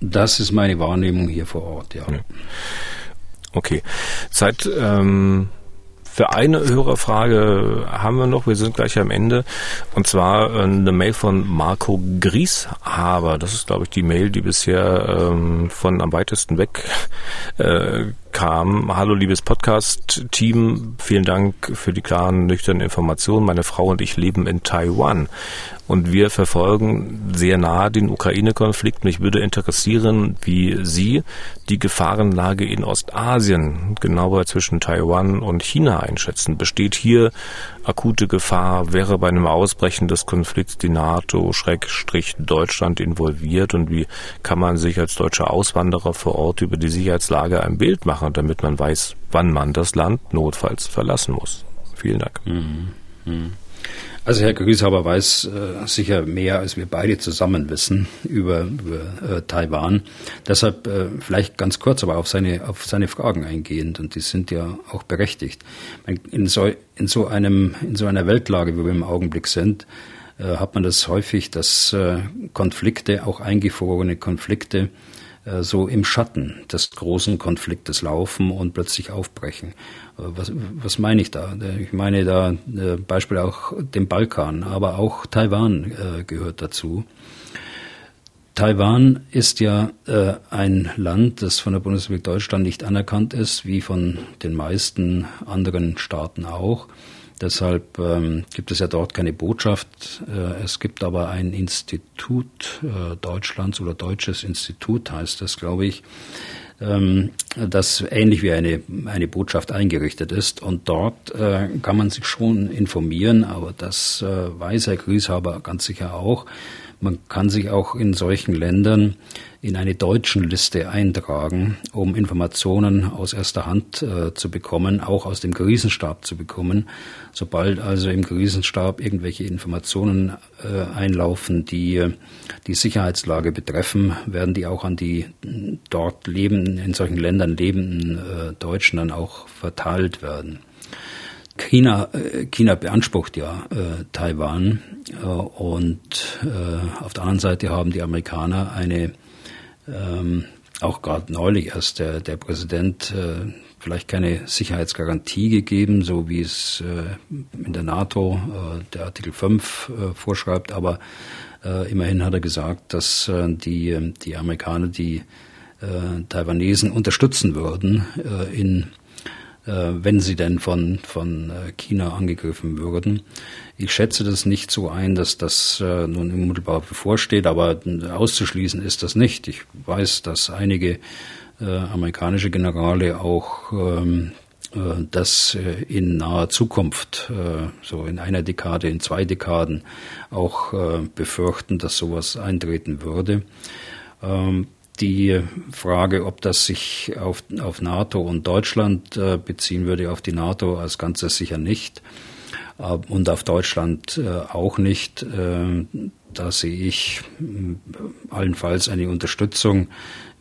Das ist meine Wahrnehmung hier vor Ort, ja. Okay. Zeit ähm, für eine Hörerfrage haben wir noch. Wir sind gleich am Ende. Und zwar äh, eine Mail von Marco Grieshaber. Das ist, glaube ich, die Mail, die bisher ähm, von am weitesten weg äh, kam. Hallo liebes Podcast-Team, vielen Dank für die klaren, nüchternen Informationen. Meine Frau und ich leben in Taiwan und wir verfolgen sehr nah den Ukraine-Konflikt. Mich würde interessieren, wie Sie die Gefahrenlage in Ostasien, genauer zwischen Taiwan und China einschätzen. Besteht hier akute Gefahr? Wäre bei einem Ausbrechen des Konflikts die NATO, Schrägstrich Deutschland involviert? Und wie kann man sich als deutscher Auswanderer vor Ort über die Sicherheitslage ein Bild machen? Machen, damit man weiß, wann man das Land notfalls verlassen muss. Vielen Dank. Mhm. Mhm. Also Herr Grieshaber weiß äh, sicher mehr, als wir beide zusammen wissen über, über äh, Taiwan. Deshalb äh, vielleicht ganz kurz, aber auf seine, auf seine Fragen eingehend, und die sind ja auch berechtigt. In so, in so, einem, in so einer Weltlage, wie wir im Augenblick sind, äh, hat man das häufig, dass äh, Konflikte, auch eingefrorene Konflikte, so im Schatten des großen Konfliktes laufen und plötzlich aufbrechen. Äh, was, was meine ich da? Ich meine da äh, Beispiel auch den Balkan, aber auch Taiwan äh, gehört dazu. Taiwan ist ja äh, ein Land, das von der Bundesrepublik Deutschland nicht anerkannt ist, wie von den meisten anderen Staaten auch. Deshalb ähm, gibt es ja dort keine Botschaft. Äh, es gibt aber ein Institut äh, Deutschlands oder Deutsches Institut heißt das, glaube ich, ähm, das ähnlich wie eine, eine Botschaft eingerichtet ist. Und dort äh, kann man sich schon informieren, aber das äh, weiß Herr Grieshaber ganz sicher auch. Man kann sich auch in solchen Ländern in eine deutschen Liste eintragen, um Informationen aus erster Hand äh, zu bekommen, auch aus dem Krisenstab zu bekommen. Sobald also im Krisenstab irgendwelche Informationen äh, einlaufen, die äh, die Sicherheitslage betreffen, werden die auch an die dort lebenden, in solchen Ländern lebenden äh, Deutschen dann auch verteilt werden. China, äh, China beansprucht ja äh, Taiwan äh, und äh, auf der anderen Seite haben die Amerikaner eine, ähm, auch gerade neulich erst der, der Präsident äh, vielleicht keine Sicherheitsgarantie gegeben, so wie es äh, in der NATO der Artikel 5 vorschreibt, aber immerhin hat er gesagt, dass die, die Amerikaner die Taiwanesen unterstützen würden in äh, wenn sie denn von, von äh, China angegriffen würden. Ich schätze das nicht so ein, dass das äh, nun unmittelbar bevorsteht, aber auszuschließen ist das nicht. Ich weiß, dass einige amerikanische Generale auch ähm, das in naher Zukunft, so in einer Dekade, in zwei Dekaden auch befürchten, dass sowas eintreten würde. Die Frage, ob das sich auf, auf NATO und Deutschland äh, beziehen würde, auf die NATO als Ganzes sicher nicht äh, und auf Deutschland äh, auch nicht. Da sehe ich allenfalls eine Unterstützung,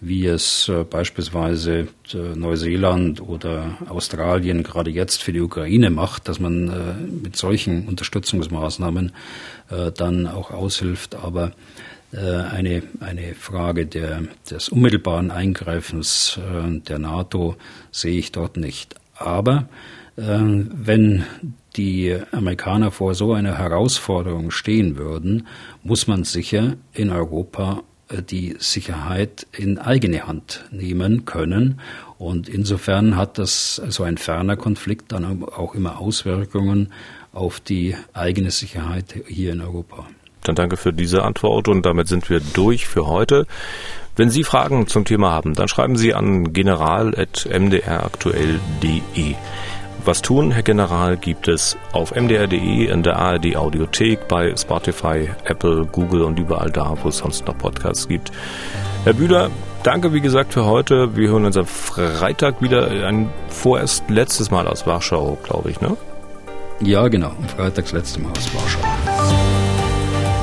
wie es beispielsweise Neuseeland oder Australien gerade jetzt für die Ukraine macht, dass man mit solchen Unterstützungsmaßnahmen dann auch aushilft. Aber eine, eine Frage der, des unmittelbaren Eingreifens äh, der NATO sehe ich dort nicht. Aber äh, wenn die Amerikaner vor so einer Herausforderung stehen würden, muss man sicher in Europa die Sicherheit in eigene Hand nehmen können. Und insofern hat das so ein ferner Konflikt dann auch immer Auswirkungen auf die eigene Sicherheit hier in Europa. Dann danke für diese Antwort und damit sind wir durch für heute. Wenn Sie Fragen zum Thema haben, dann schreiben Sie an general.mdraktuell.de. Was tun, Herr General, gibt es auf mdr.de, in der ARD Audiothek, bei Spotify, Apple, Google und überall da, wo es sonst noch Podcasts gibt. Herr Bühler, danke wie gesagt für heute. Wir hören uns am Freitag wieder, ein vorerst letztes Mal aus Warschau, glaube ich, ne? Ja, genau, am Freitag das letzte Mal aus Warschau.